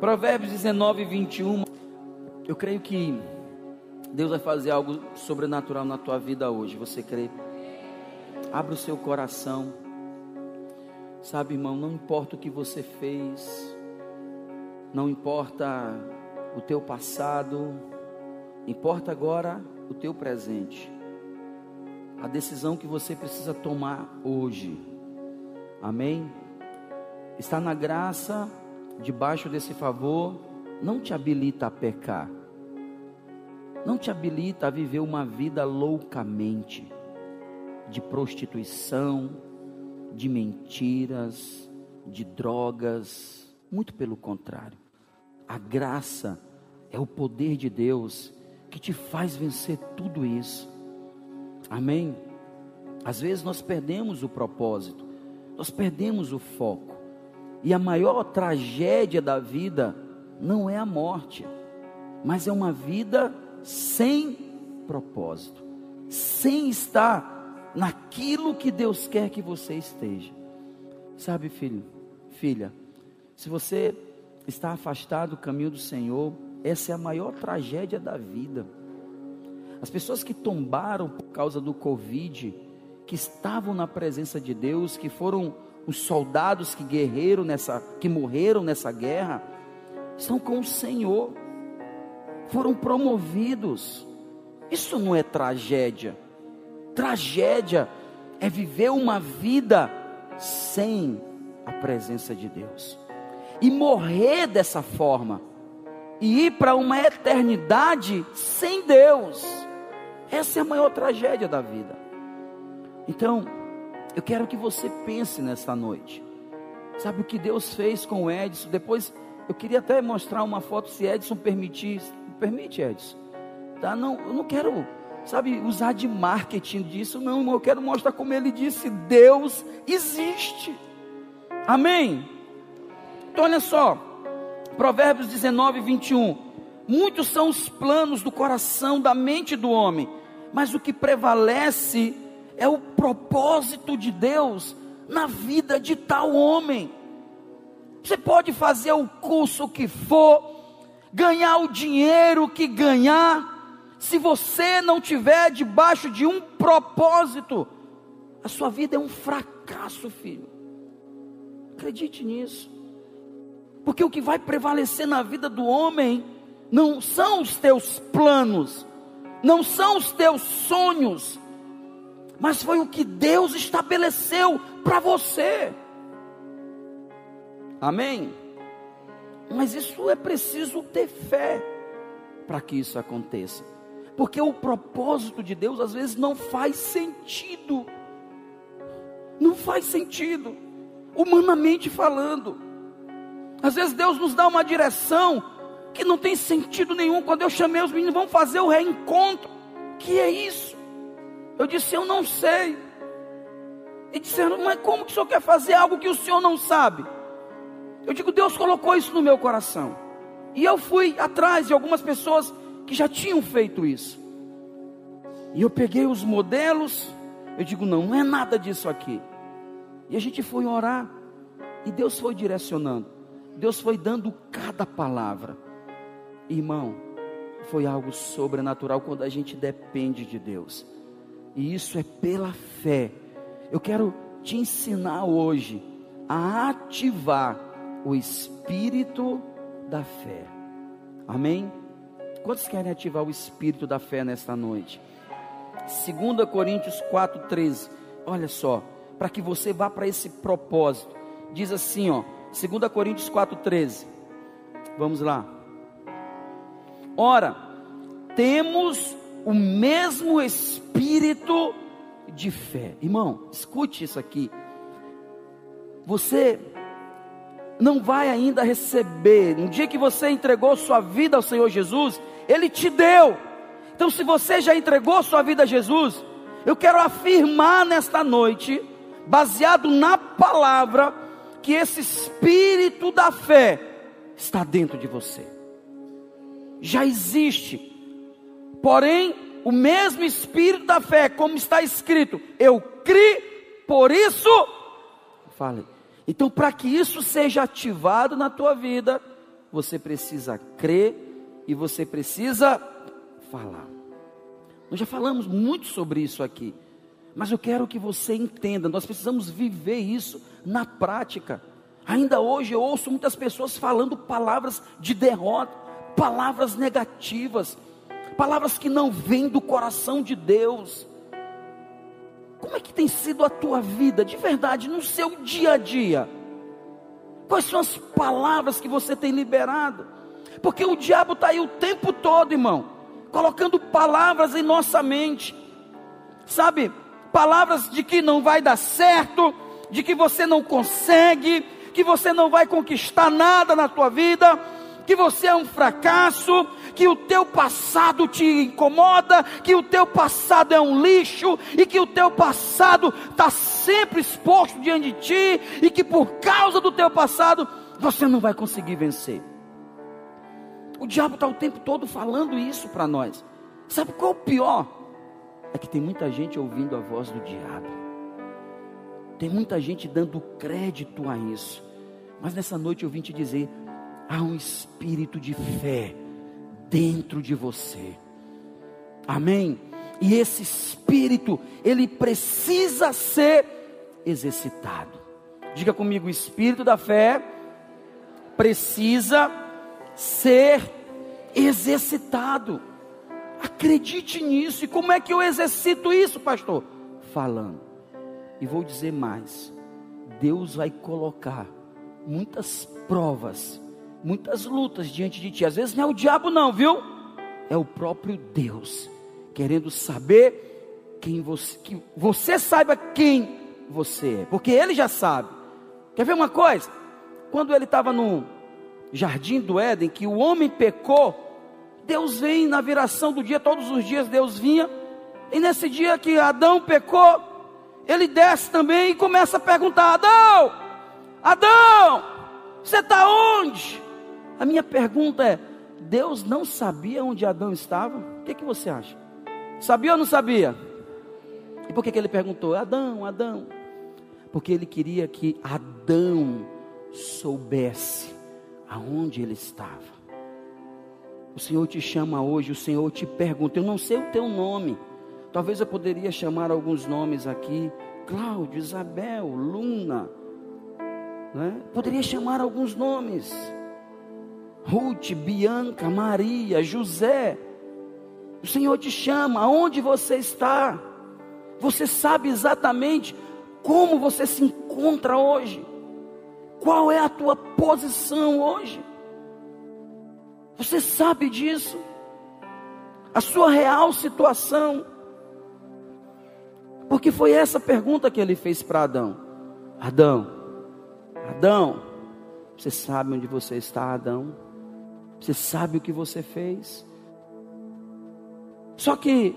Provérbios 19, 21. Eu creio que Deus vai fazer algo sobrenatural na tua vida hoje. Você crê? Abra o seu coração. Sabe, irmão, não importa o que você fez, não importa o teu passado, importa agora o teu presente. A decisão que você precisa tomar hoje. Amém? Está na graça, debaixo desse favor, não te habilita a pecar. Não te habilita a viver uma vida loucamente de prostituição, de mentiras, de drogas, muito pelo contrário. A graça é o poder de Deus que te faz vencer tudo isso. Amém? Às vezes nós perdemos o propósito, nós perdemos o foco. E a maior tragédia da vida não é a morte, mas é uma vida sem propósito, sem estar naquilo que Deus quer que você esteja. Sabe, filho, filha, se você está afastado do caminho do Senhor, essa é a maior tragédia da vida. As pessoas que tombaram por causa do Covid, que estavam na presença de Deus, que foram os soldados que guerreiro nessa, que morreram nessa guerra, estão com o Senhor, foram promovidos. Isso não é tragédia. Tragédia é viver uma vida sem a presença de Deus e morrer dessa forma e ir para uma eternidade sem Deus. Essa é a maior tragédia da vida. Então, eu quero que você pense nesta noite. Sabe o que Deus fez com o Edson? Depois, eu queria até mostrar uma foto, se Edson permitir. Permite, Edson. Tá? Não, eu não quero sabe, usar de marketing disso. Não, eu quero mostrar como ele disse: Deus existe. Amém? Então, olha só, Provérbios 19, 21. Muitos são os planos do coração, da mente do homem, mas o que prevalece é o propósito de Deus na vida de tal homem. Você pode fazer o curso que for, ganhar o dinheiro que ganhar, se você não tiver debaixo de um propósito, a sua vida é um fracasso, filho. Acredite nisso. Porque o que vai prevalecer na vida do homem não são os teus planos, não são os teus sonhos, mas foi o que Deus estabeleceu para você. Amém? Mas isso é preciso ter fé para que isso aconteça. Porque o propósito de Deus às vezes não faz sentido. Não faz sentido, humanamente falando. Às vezes Deus nos dá uma direção que não tem sentido nenhum. Quando eu chamei os meninos, vão fazer o reencontro. Que é isso? Eu disse, eu não sei. E disseram, mas como que o senhor quer fazer algo que o senhor não sabe? Eu digo, Deus colocou isso no meu coração. E eu fui atrás de algumas pessoas que já tinham feito isso. E eu peguei os modelos, eu digo, não, não é nada disso aqui. E a gente foi orar, e Deus foi direcionando, Deus foi dando cada palavra. Irmão, foi algo sobrenatural quando a gente depende de Deus. E isso é pela fé. Eu quero te ensinar hoje a ativar o espírito da fé. Amém? Quantos querem ativar o espírito da fé nesta noite? 2 Coríntios 4,13. Olha só, para que você vá para esse propósito. Diz assim, ó, 2 Coríntios 4,13. Vamos lá. Ora, temos o mesmo espírito de fé. Irmão, escute isso aqui. Você não vai ainda receber. No dia que você entregou sua vida ao Senhor Jesus, Ele te deu. Então, se você já entregou sua vida a Jesus, eu quero afirmar nesta noite, baseado na palavra, que esse espírito da fé está dentro de você. Já existe. Porém, o mesmo espírito da fé, como está escrito, eu criei, por isso falei. Então, para que isso seja ativado na tua vida, você precisa crer e você precisa falar. Nós já falamos muito sobre isso aqui, mas eu quero que você entenda, nós precisamos viver isso na prática. Ainda hoje eu ouço muitas pessoas falando palavras de derrota, palavras negativas, palavras que não vêm do coração de Deus. Como é que tem sido a tua vida de verdade no seu dia a dia? Quais são as palavras que você tem liberado? Porque o diabo está aí o tempo todo, irmão, colocando palavras em nossa mente, sabe? Palavras de que não vai dar certo, de que você não consegue, que você não vai conquistar nada na tua vida, que você é um fracasso, que o teu passado te incomoda, que o teu passado é um lixo e que o teu passado está sempre exposto diante de ti e que por causa do teu passado você não vai conseguir vencer. O diabo está o tempo todo falando isso para nós. Sabe qual é o pior? É que tem muita gente ouvindo a voz do diabo. Tem muita gente dando crédito a isso. Mas nessa noite eu vim te dizer: há um espírito de fé dentro de você. Amém? E esse espírito, ele precisa ser exercitado. Diga comigo: o espírito da fé precisa ser exercitado. Acredite nisso. E como é que eu exercito isso, pastor? Falando. E vou dizer mais: Deus vai colocar muitas provas muitas lutas diante de ti. Às vezes não é o diabo, não, viu? É o próprio Deus querendo saber quem você, que você saiba quem você é, porque ele já sabe. Quer ver uma coisa? Quando ele estava no jardim do Éden, que o homem pecou, Deus vem na viração do dia, todos os dias Deus vinha, e nesse dia que Adão pecou, ele desce também e começa a perguntar: Adão, Adão, você está onde? A minha pergunta é: Deus não sabia onde Adão estava? O que, que você acha? Sabia ou não sabia? E por que, que ele perguntou? Adão, Adão. Porque ele queria que Adão soubesse aonde ele estava. O Senhor te chama hoje, o Senhor te pergunta. Eu não sei o teu nome. Talvez eu poderia chamar alguns nomes aqui: Cláudio, Isabel, Luna. Né? Poderia chamar alguns nomes. Ruth, Bianca, Maria, José. O Senhor te chama, aonde você está? Você sabe exatamente como você se encontra hoje? Qual é a tua posição hoje? Você sabe disso? A sua real situação? Porque foi essa pergunta que ele fez para Adão: Adão, Adão, você sabe onde você está, Adão? Você sabe o que você fez. Só que,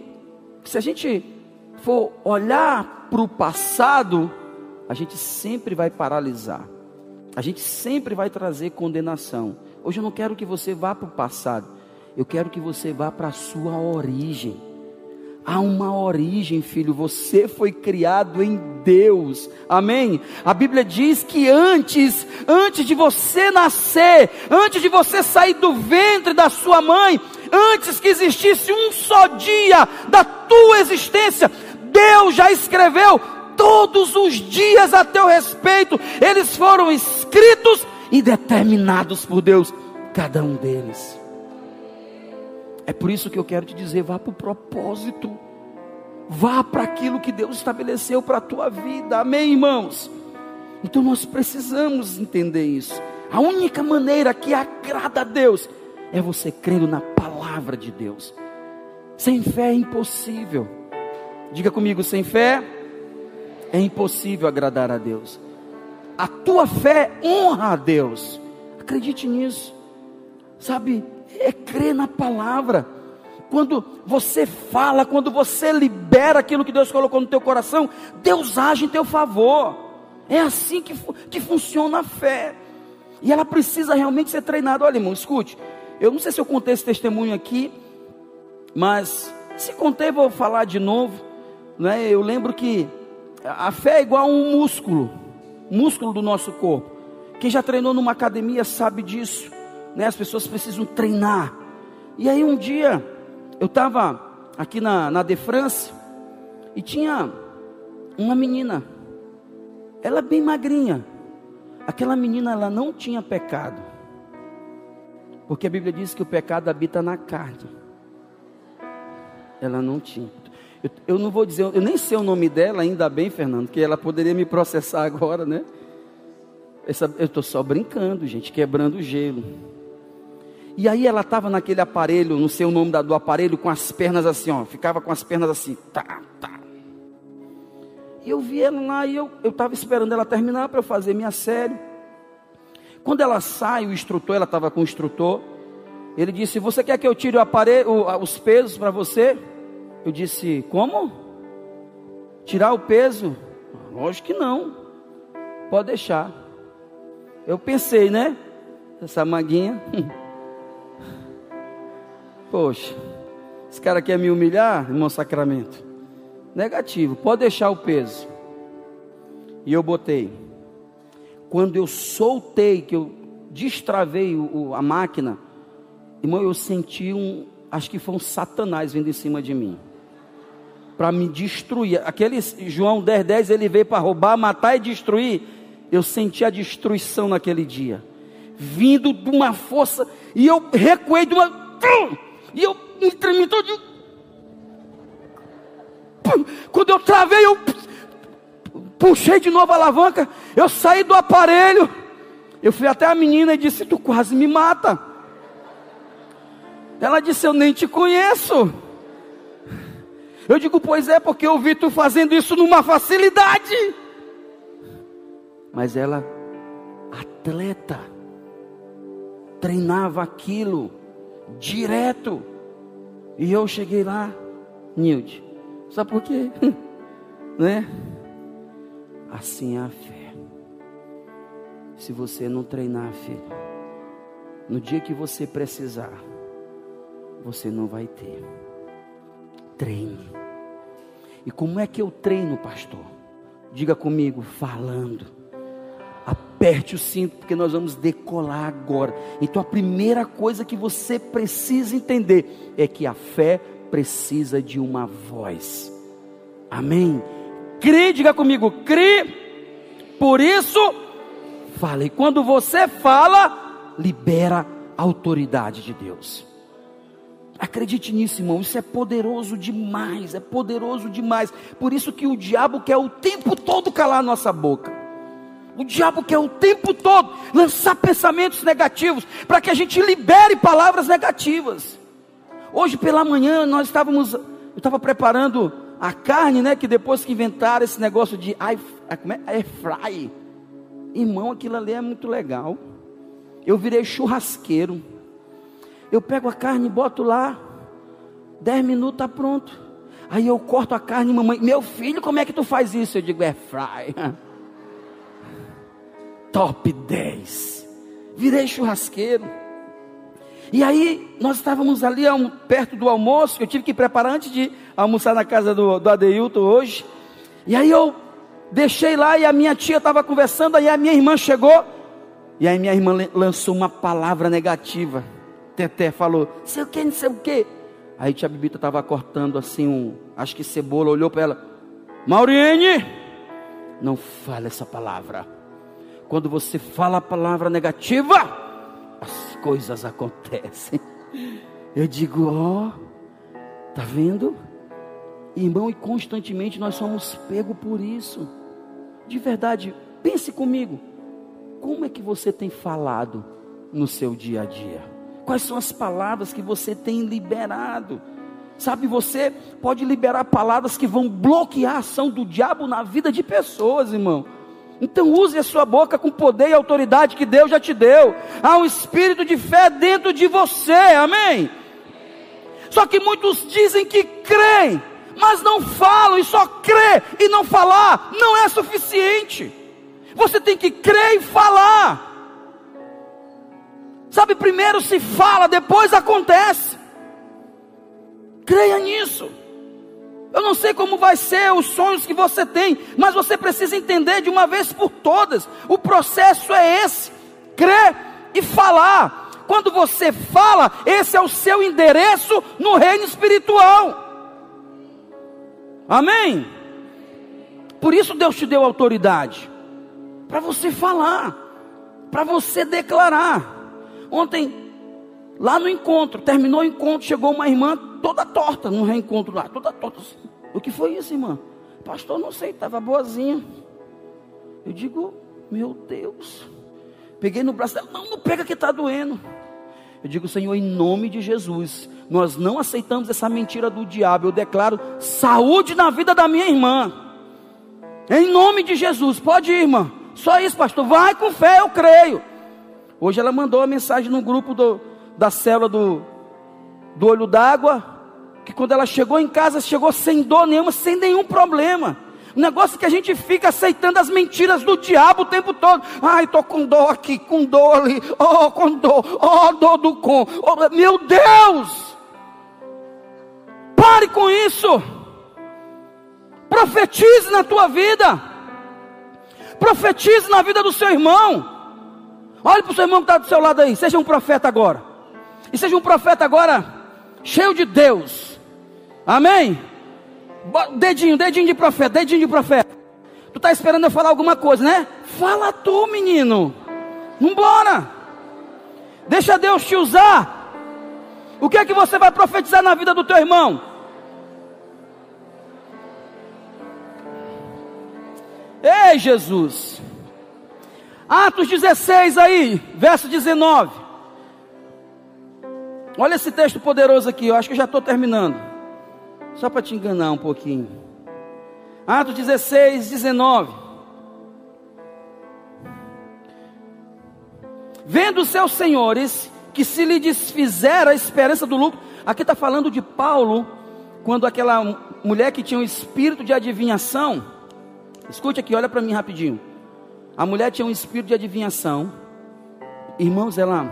se a gente for olhar para o passado, a gente sempre vai paralisar. A gente sempre vai trazer condenação. Hoje eu não quero que você vá para o passado. Eu quero que você vá para a sua origem. Há uma origem, filho. Você foi criado em Deus. Amém? A Bíblia diz que antes, antes de você nascer, antes de você sair do ventre da sua mãe, antes que existisse um só dia da tua existência, Deus já escreveu todos os dias a teu respeito. Eles foram escritos e determinados por Deus, cada um deles. É por isso que eu quero te dizer: vá para o propósito, vá para aquilo que Deus estabeleceu para a tua vida, amém, irmãos? Então nós precisamos entender isso. A única maneira que agrada a Deus é você crendo na palavra de Deus. Sem fé é impossível. Diga comigo, sem fé é impossível agradar a Deus. A tua fé honra a Deus. Acredite nisso. Sabe, é crer na palavra. Quando você fala, quando você libera aquilo que Deus colocou no teu coração, Deus age em teu favor. É assim que, que funciona a fé. E ela precisa realmente ser treinada. Olha, irmão, escute. Eu não sei se eu contei esse testemunho aqui, mas se contei, vou falar de novo. Né? Eu lembro que a fé é igual a um músculo, músculo do nosso corpo. Quem já treinou numa academia sabe disso. Né? As pessoas precisam treinar. E aí um dia eu estava aqui na, na De France e tinha uma menina, ela bem magrinha. Aquela menina ela não tinha pecado, porque a Bíblia diz que o pecado habita na carne. Ela não tinha. Eu, eu não vou dizer, eu nem sei o nome dela, ainda bem, Fernando, que ela poderia me processar agora, né? Essa, eu estou só brincando, gente, quebrando o gelo. E aí ela estava naquele aparelho, não sei o nome do aparelho, com as pernas assim, ó, ficava com as pernas assim, tá, tá. E eu vi ela lá e eu estava esperando ela terminar para eu fazer minha série. Quando ela sai, o instrutor, ela estava com o instrutor, ele disse: Você quer que eu tire o aparelho, os pesos para você? Eu disse: Como? Tirar o peso? Lógico que não. Pode deixar. Eu pensei, né? Essa maguinha. Poxa, esse cara quer me humilhar, irmão Sacramento? Negativo, pode deixar o peso. E eu botei. Quando eu soltei, que eu destravei o, a máquina, irmão, eu senti um, acho que foi um satanás vindo em cima de mim. Para me destruir. Aquele João 10, 10, ele veio para roubar, matar e destruir. Eu senti a destruição naquele dia. Vindo de uma força. E eu recuei de uma. E eu me tremi todo. Quando eu travei, eu puxei de novo a alavanca. Eu saí do aparelho. Eu fui até a menina e disse: Tu quase me mata. Ela disse: Eu nem te conheço. Eu digo: Pois é, porque eu vi tu fazendo isso numa facilidade. Mas ela, atleta, treinava aquilo direto. E eu cheguei lá, Nilde, sabe por quê? né? Assim é a fé. Se você não treinar, filho, no dia que você precisar, você não vai ter. Treine. E como é que eu treino, pastor? Diga comigo, falando. Aperte o cinto, porque nós vamos decolar agora. Então a primeira coisa que você precisa entender é que a fé precisa de uma voz. Amém? Crê, diga comigo, crê. Por isso, fala. E quando você fala, libera a autoridade de Deus. Acredite nisso, irmão. Isso é poderoso demais, é poderoso demais. Por isso que o diabo quer o tempo todo calar nossa boca. O diabo quer o tempo todo lançar pensamentos negativos para que a gente libere palavras negativas. Hoje pela manhã nós estávamos, eu estava preparando a carne, né? Que depois que inventaram esse negócio de air, como é? fry, irmão, aquilo ali é muito legal. Eu virei churrasqueiro. Eu pego a carne e boto lá. Dez minutos está pronto. Aí eu corto a carne, mamãe, meu filho, como é que tu faz isso? Eu digo, é fry. Top 10. Virei churrasqueiro. E aí, nós estávamos ali perto do almoço, eu tive que preparar antes de almoçar na casa do, do Adeilton hoje. E aí eu deixei lá e a minha tia estava conversando, aí a minha irmã chegou. E aí minha irmã lançou uma palavra negativa. Teté falou, sei o que, não sei o que. Aí tia Bibita estava cortando assim um, acho que cebola, olhou para ela, Maurine, não fale essa palavra. Quando você fala a palavra negativa, as coisas acontecem. Eu digo, ó, oh, tá vendo? Irmão, e constantemente nós somos pego por isso. De verdade, pense comigo. Como é que você tem falado no seu dia a dia? Quais são as palavras que você tem liberado? Sabe, você pode liberar palavras que vão bloquear a ação do diabo na vida de pessoas, irmão. Então use a sua boca com poder e autoridade que Deus já te deu. Há um espírito de fé dentro de você, amém? Só que muitos dizem que creem, mas não falam e só crê e não falar não é suficiente. Você tem que crer e falar. Sabe, primeiro se fala, depois acontece. Creia nisso. Eu não sei como vai ser os sonhos que você tem, mas você precisa entender de uma vez por todas. O processo é esse: crer e falar. quando você fala, esse é o seu endereço no reino espiritual. Amém? Por isso Deus te deu autoridade para você falar, para você declarar. Ontem, lá no encontro, terminou o encontro, chegou uma irmã toda torta no reencontro lá, toda torta. O que foi isso, irmã? Pastor, não sei, estava boazinha. Eu digo, meu Deus. Peguei no braço dela, não, não pega que está doendo. Eu digo, Senhor, em nome de Jesus, nós não aceitamos essa mentira do diabo. Eu declaro saúde na vida da minha irmã. Em nome de Jesus, pode ir, irmã. Só isso, pastor. Vai com fé, eu creio. Hoje ela mandou uma mensagem no grupo do, da célula do, do olho d'água. Que quando ela chegou em casa, chegou sem dor nenhuma, sem nenhum problema. O negócio que a gente fica aceitando as mentiras do diabo o tempo todo. Ai, estou com dor aqui, com dor ali, oh, com dor, oh, dor do com. Oh, meu Deus! Pare com isso. Profetize na tua vida. Profetize na vida do seu irmão. Olhe para o seu irmão que está do seu lado aí. Seja um profeta agora. E seja um profeta agora cheio de Deus. Amém? Dedinho, dedinho de profeta, dedinho de profeta. Tu está esperando eu falar alguma coisa, né? Fala tu, menino. Vambora. Deixa Deus te usar. O que é que você vai profetizar na vida do teu irmão? Ei, Jesus. Atos 16 aí, verso 19. Olha esse texto poderoso aqui, eu acho que já estou terminando. Só para te enganar um pouquinho. Atos 16, 19. Vendo seus senhores que se lhe desfizera a esperança do lucro. Aqui está falando de Paulo, quando aquela mulher que tinha um espírito de adivinhação. Escute aqui, olha para mim rapidinho. A mulher tinha um espírito de adivinhação. Irmãos, ela,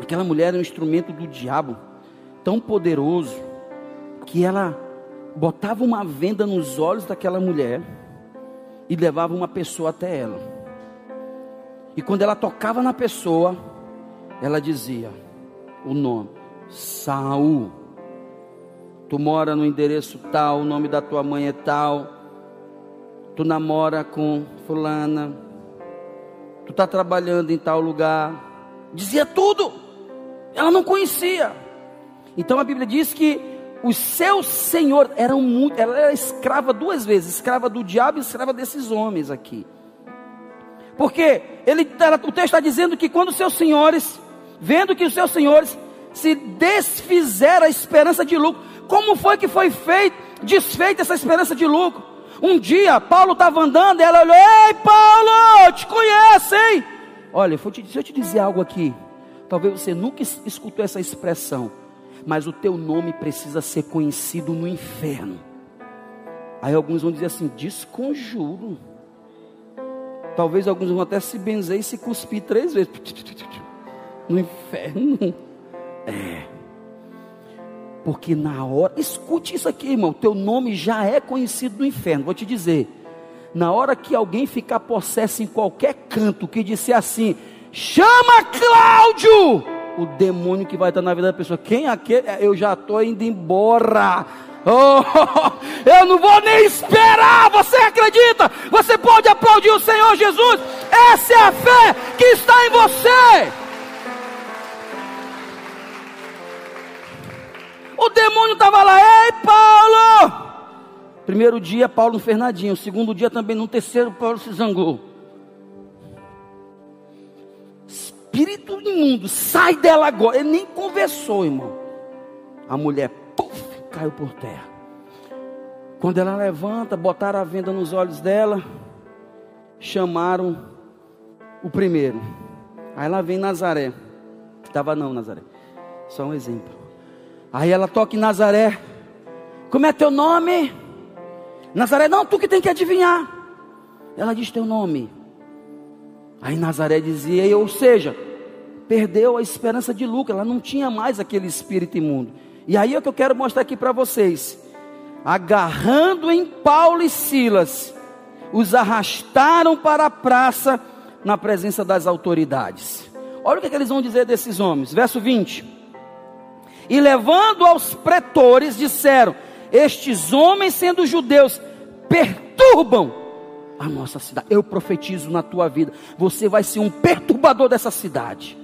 aquela mulher era um instrumento do diabo, tão poderoso, que ela botava uma venda nos olhos daquela mulher e levava uma pessoa até ela. E quando ela tocava na pessoa, ela dizia o nome: Saul. Tu mora no endereço tal, o nome da tua mãe é tal. Tu namora com fulana. Tu está trabalhando em tal lugar. Dizia tudo. Ela não conhecia. Então a Bíblia diz que os seus senhores eram muito, ela era escrava duas vezes, escrava do diabo e escrava desses homens aqui. Porque ele, o texto está dizendo que quando os seus senhores, vendo que os seus senhores se desfizeram a esperança de lucro, como foi que foi feito, desfeita essa esperança de lucro? Um dia Paulo estava andando e ela olhou: Ei, Paulo, te conhece, hein? Olha, deixa eu te dizer algo aqui. Talvez você nunca escutou essa expressão mas o teu nome precisa ser conhecido no inferno. Aí alguns vão dizer assim: desconjuro. Talvez alguns vão até se benzer e se cuspir três vezes no inferno. É. Porque na hora, escute isso aqui, irmão. Teu nome já é conhecido no inferno. Vou te dizer. Na hora que alguém ficar possesso em qualquer canto que disser assim: chama Cláudio o demônio que vai estar na vida da pessoa. Quem é aquele? Eu já estou indo embora. Oh, eu não vou nem esperar. Você acredita? Você pode aplaudir o Senhor Jesus. Essa é a fé que está em você. O demônio estava lá, ei Paulo! Primeiro dia, Paulo Fernandinho. Segundo dia também, no terceiro, Paulo se zangou. Imundo, sai dela agora. Ele nem conversou, irmão. A mulher, puf, caiu por terra. Quando ela levanta, botaram a venda nos olhos dela, chamaram o primeiro. Aí ela vem Nazaré. Estava não, Nazaré. Só um exemplo. Aí ela toca em Nazaré. Como é teu nome? Nazaré, não, tu que tem que adivinhar. Ela diz teu nome. Aí Nazaré dizia, ou seja, perdeu a esperança de lucro, ela não tinha mais aquele espírito imundo. E aí é o que eu quero mostrar aqui para vocês. Agarrando em Paulo e Silas, os arrastaram para a praça na presença das autoridades. Olha o que, é que eles vão dizer desses homens. Verso 20. E levando aos pretores, disseram: Estes homens, sendo judeus, perturbam a nossa cidade. Eu profetizo na tua vida: você vai ser um perturbador dessa cidade.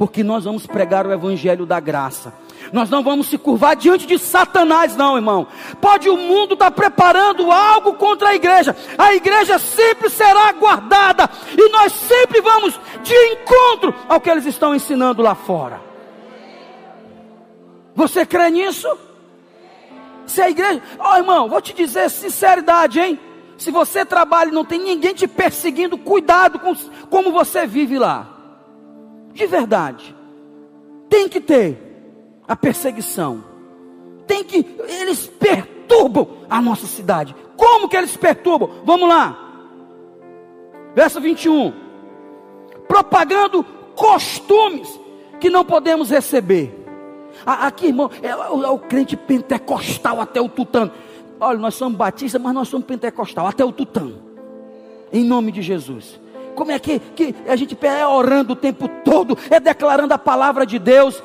Porque nós vamos pregar o evangelho da graça. Nós não vamos se curvar diante de Satanás, não, irmão. Pode o mundo estar tá preparando algo contra a igreja. A igreja sempre será guardada. E nós sempre vamos de encontro ao que eles estão ensinando lá fora. Você crê nisso? Se a igreja. Ó oh, irmão, vou te dizer sinceridade, hein? Se você trabalha e não tem ninguém te perseguindo, cuidado com como você vive lá. De verdade. Tem que ter a perseguição. Tem que eles perturbam a nossa cidade. Como que eles perturbam? Vamos lá. Verso 21. Propagando costumes que não podemos receber. Aqui, irmão, é, é, o crente pentecostal até o tutano. Olha, nós somos batistas, mas nós somos pentecostal até o tutano. Em nome de Jesus. Como é que, que a gente é orando o tempo todo, é declarando a palavra de Deus.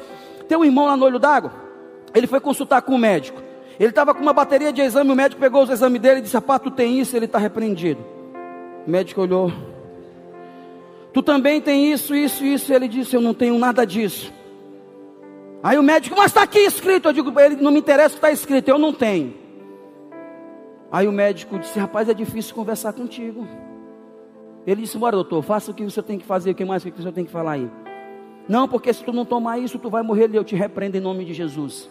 Tem um irmão lá no olho d'água. Ele foi consultar com o médico. Ele estava com uma bateria de exame. O médico pegou os exames dele e disse: Rapaz, tu tem isso. Ele está repreendido. O médico olhou. Tu também tem isso, isso, isso. Ele disse: Eu não tenho nada disso. Aí o médico, mas está aqui escrito. Eu digo ele: Não me interessa o que está escrito, eu não tenho. Aí o médico disse: Rapaz, é difícil conversar contigo. Ele disse: Bora, doutor, faça o que você tem que fazer. O que mais que você tem que falar aí? Não, porque se tu não tomar isso, tu vai morrer eu te repreendo em nome de Jesus.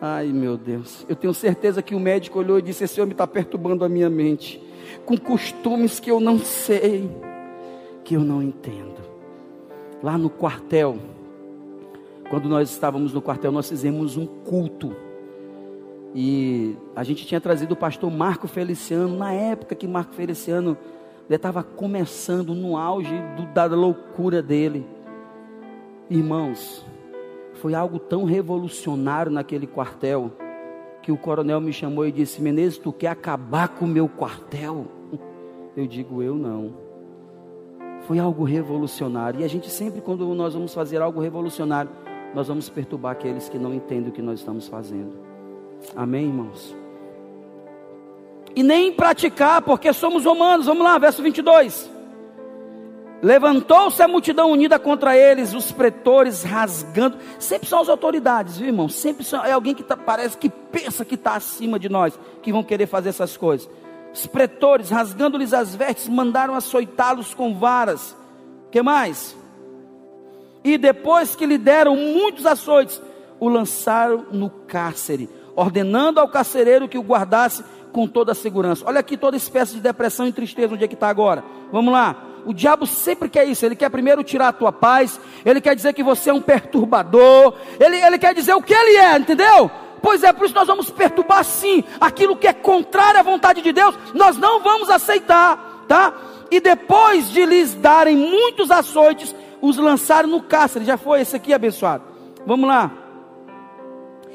Ai meu Deus, eu tenho certeza que o médico olhou e disse: Esse homem está perturbando a minha mente, com costumes que eu não sei, que eu não entendo. Lá no quartel, quando nós estávamos no quartel, nós fizemos um culto. E a gente tinha trazido o pastor Marco Feliciano, na época que Marco Feliciano estava começando no auge do, da loucura dele. Irmãos, foi algo tão revolucionário naquele quartel que o coronel me chamou e disse: Menezes, tu quer acabar com o meu quartel? Eu digo: Eu não. Foi algo revolucionário. E a gente sempre, quando nós vamos fazer algo revolucionário, nós vamos perturbar aqueles que não entendem o que nós estamos fazendo. Amém, irmãos? e nem praticar, porque somos humanos. Vamos lá, verso 22. Levantou-se a multidão unida contra eles, os pretores rasgando. Sempre são as autoridades, viu, irmão? Sempre são, é alguém que tá, parece que pensa que está acima de nós, que vão querer fazer essas coisas. Os pretores, rasgando-lhes as vestes, mandaram açoitá-los com varas. que mais? E depois que lhe deram muitos açoites, o lançaram no cárcere, ordenando ao carcereiro que o guardasse com toda a segurança. Olha aqui toda espécie de depressão e tristeza, onde é que está agora. Vamos lá. O diabo sempre quer isso. Ele quer primeiro tirar a tua paz. Ele quer dizer que você é um perturbador. Ele, ele quer dizer o que ele é, entendeu? Pois é, por isso nós vamos perturbar sim. Aquilo que é contrário à vontade de Deus, nós não vamos aceitar, tá? E depois de lhes darem muitos açoites, os lançaram no cárcere. Já foi esse aqui abençoado. Vamos lá.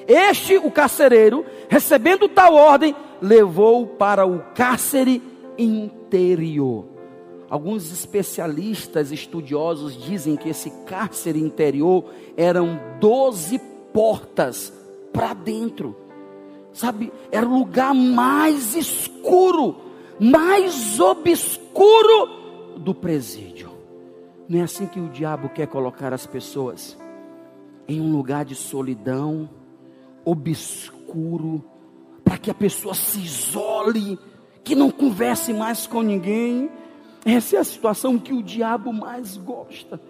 Este, o carcereiro, recebendo tal ordem, levou para o cárcere interior. Alguns especialistas estudiosos dizem que esse cárcere interior eram 12 portas para dentro. Sabe, era o lugar mais escuro, mais obscuro do presídio. Não é assim que o diabo quer colocar as pessoas em um lugar de solidão, obscuro, para que a pessoa se isole, que não converse mais com ninguém. Essa é a situação que o diabo mais gosta.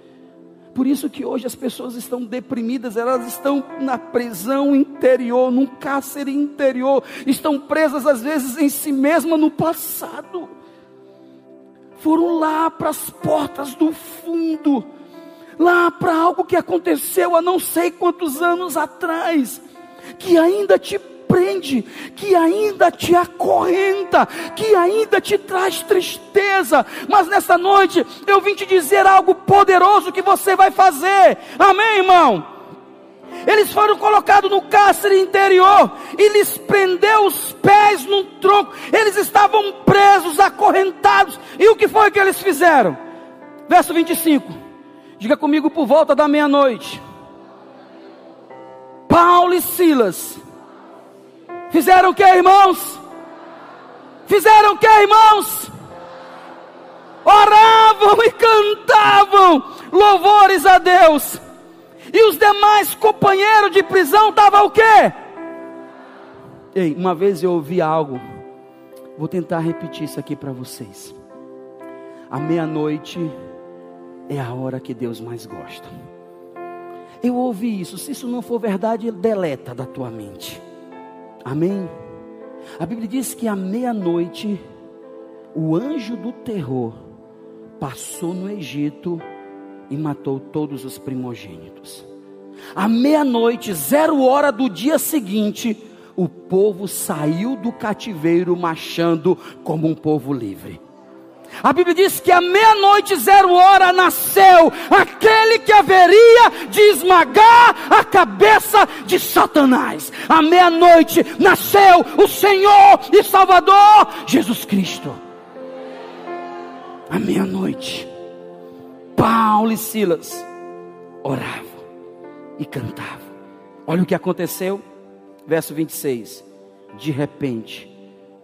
Por isso que hoje as pessoas estão deprimidas, elas estão na prisão interior, num cárcere interior, estão presas às vezes em si mesmas no passado. Foram lá para as portas do fundo, lá para algo que aconteceu há não sei quantos anos atrás, que ainda te prende, que ainda te acorrenta, que ainda te traz tristeza. Mas nessa noite eu vim te dizer algo poderoso que você vai fazer. Amém, irmão? Eles foram colocados no cárcere interior e lhes prendeu os pés num tronco. Eles estavam presos, acorrentados. E o que foi que eles fizeram? Verso 25. Diga comigo por volta da meia-noite. Paulo e Silas fizeram o que, irmãos? Fizeram o que, irmãos? Oravam e cantavam louvores a Deus. E os demais companheiros de prisão estavam o quê? Ei, uma vez eu ouvi algo, vou tentar repetir isso aqui para vocês. A meia-noite é a hora que Deus mais gosta. Eu ouvi isso, se isso não for verdade, deleta da tua mente. Amém? A Bíblia diz que à meia-noite, o anjo do terror passou no Egito e matou todos os primogênitos. À meia-noite, zero hora do dia seguinte, o povo saiu do cativeiro marchando como um povo livre. A Bíblia diz que à meia-noite, zero hora, nasceu aquele que haveria de esmagar a cabeça de Satanás. À meia-noite nasceu o Senhor e Salvador Jesus Cristo. À meia-noite, Paulo e Silas oravam e cantavam. Olha o que aconteceu, verso 26. De repente,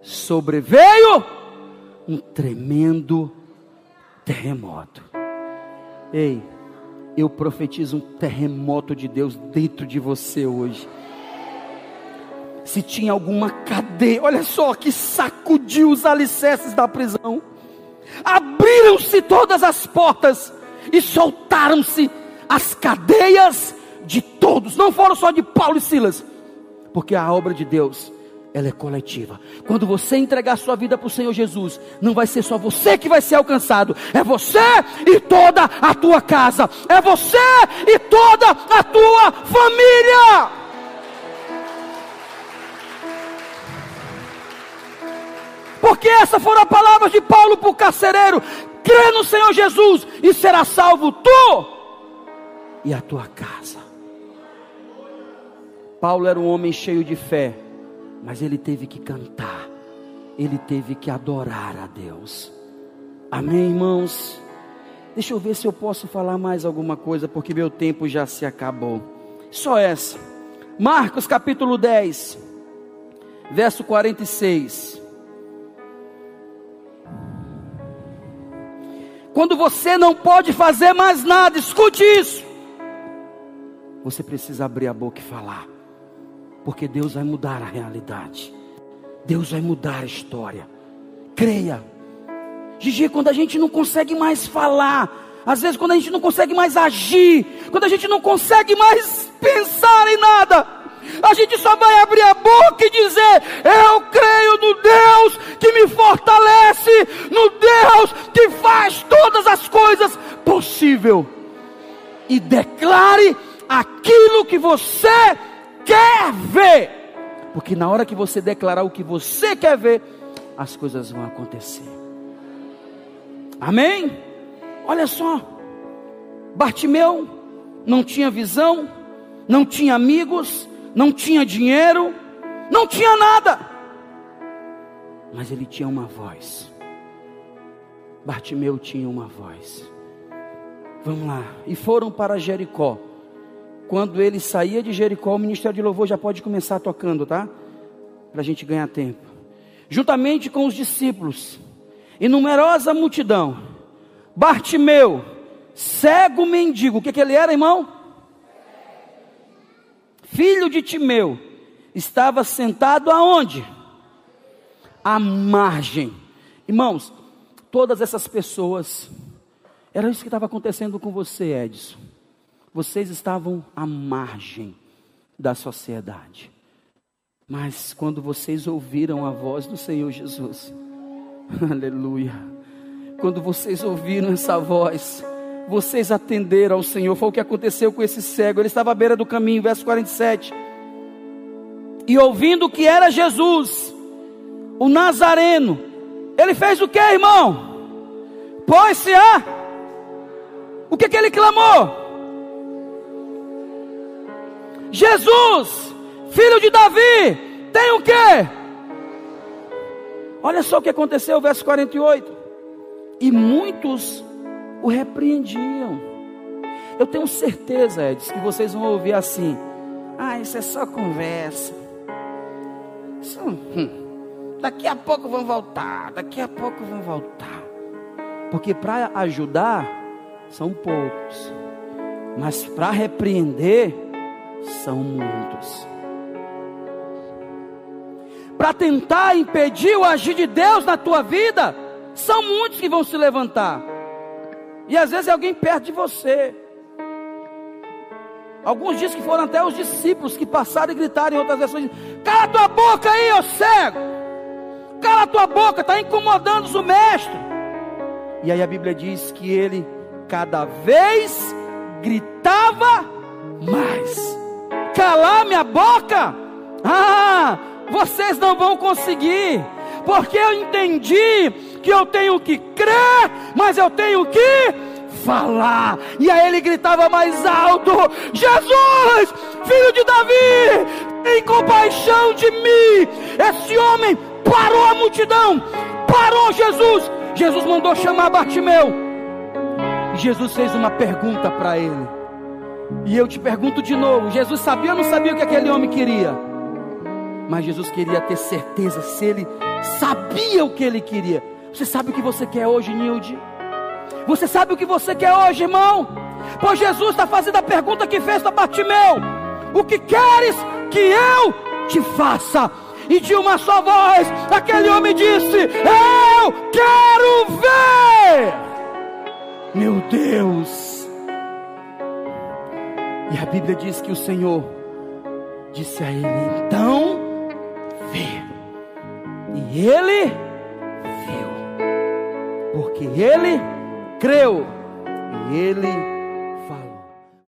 sobreveio um tremendo terremoto. Ei, eu profetizo um terremoto de Deus dentro de você hoje. Se tinha alguma cadeia, olha só que sacudiu os alicerces da prisão. Abriram-se todas as portas e soltaram-se as cadeias de todos. Não foram só de Paulo e Silas, porque a obra de Deus ela é coletiva. Quando você entregar sua vida para o Senhor Jesus, não vai ser só você que vai ser alcançado, é você e toda a tua casa, é você e toda a tua família. Porque essas foram as palavras de Paulo para o carcereiro: crê no Senhor Jesus e será salvo tu e a tua casa. Paulo era um homem cheio de fé mas ele teve que cantar, ele teve que adorar a Deus. Amém, irmãos? Deixa eu ver se eu posso falar mais alguma coisa, porque meu tempo já se acabou. Só essa. Marcos capítulo 10, verso 46. Quando você não pode fazer mais nada, escute isso. Você precisa abrir a boca e falar. Porque Deus vai mudar a realidade. Deus vai mudar a história. Creia. Gigi, quando a gente não consegue mais falar, às vezes quando a gente não consegue mais agir, quando a gente não consegue mais pensar em nada, a gente só vai abrir a boca e dizer: Eu creio no Deus que me fortalece, no Deus que faz todas as coisas possível. E declare aquilo que você quer ver. Porque na hora que você declarar o que você quer ver, as coisas vão acontecer. Amém? Olha só. Bartimeu não tinha visão, não tinha amigos, não tinha dinheiro, não tinha nada. Mas ele tinha uma voz. Bartimeu tinha uma voz. Vamos lá. E foram para Jericó quando ele saía de Jericó, o ministério de louvor já pode começar tocando, tá? Para a gente ganhar tempo. Juntamente com os discípulos e numerosa multidão, Bartimeu, cego mendigo, o que, que ele era, irmão? Filho de Timeu, estava sentado aonde? À margem. Irmãos, todas essas pessoas, era isso que estava acontecendo com você, Edson vocês estavam à margem da sociedade. Mas quando vocês ouviram a voz do Senhor Jesus, aleluia. Quando vocês ouviram essa voz, vocês atenderam ao Senhor. Foi o que aconteceu com esse cego. Ele estava à beira do caminho, verso 47. E ouvindo que era Jesus, o Nazareno, ele fez o que, irmão? Pôs-se a. O que, que ele clamou? Jesus, filho de Davi, tem o quê? Olha só o que aconteceu, verso 48. E muitos o repreendiam. Eu tenho certeza, Edson, que vocês vão ouvir assim: ah, isso é só conversa. Isso, hum, daqui a pouco vão voltar, daqui a pouco vão voltar. Porque para ajudar, são poucos, mas para repreender, são muitos. Para tentar impedir o agir de Deus na tua vida, são muitos que vão se levantar. E às vezes é alguém perto de você. Alguns dizem que foram até os discípulos que passaram e gritaram em outras versões: Cala tua boca aí, ô cego! Cala tua boca, está incomodando o mestre. E aí a Bíblia diz que ele cada vez gritava mais: Calar minha boca? Ah, vocês não vão conseguir, porque eu entendi que eu tenho que crer, mas eu tenho que falar. E aí ele gritava mais alto: Jesus, filho de Davi, tem compaixão de mim. Esse homem parou a multidão, parou Jesus. Jesus mandou chamar Bartimeu. Jesus fez uma pergunta para ele. E eu te pergunto de novo: Jesus sabia ou não sabia o que aquele homem queria? Mas Jesus queria ter certeza se ele sabia o que ele queria. Você sabe o que você quer hoje, Nilde? Você sabe o que você quer hoje, irmão? Pois Jesus está fazendo a pergunta que fez para Bartimeu: O que queres que eu te faça? E de uma só voz, aquele homem disse: Eu quero ver. Meu Deus. E a Bíblia diz que o Senhor disse a ele: Então, vê. E ele viu, porque ele creu e ele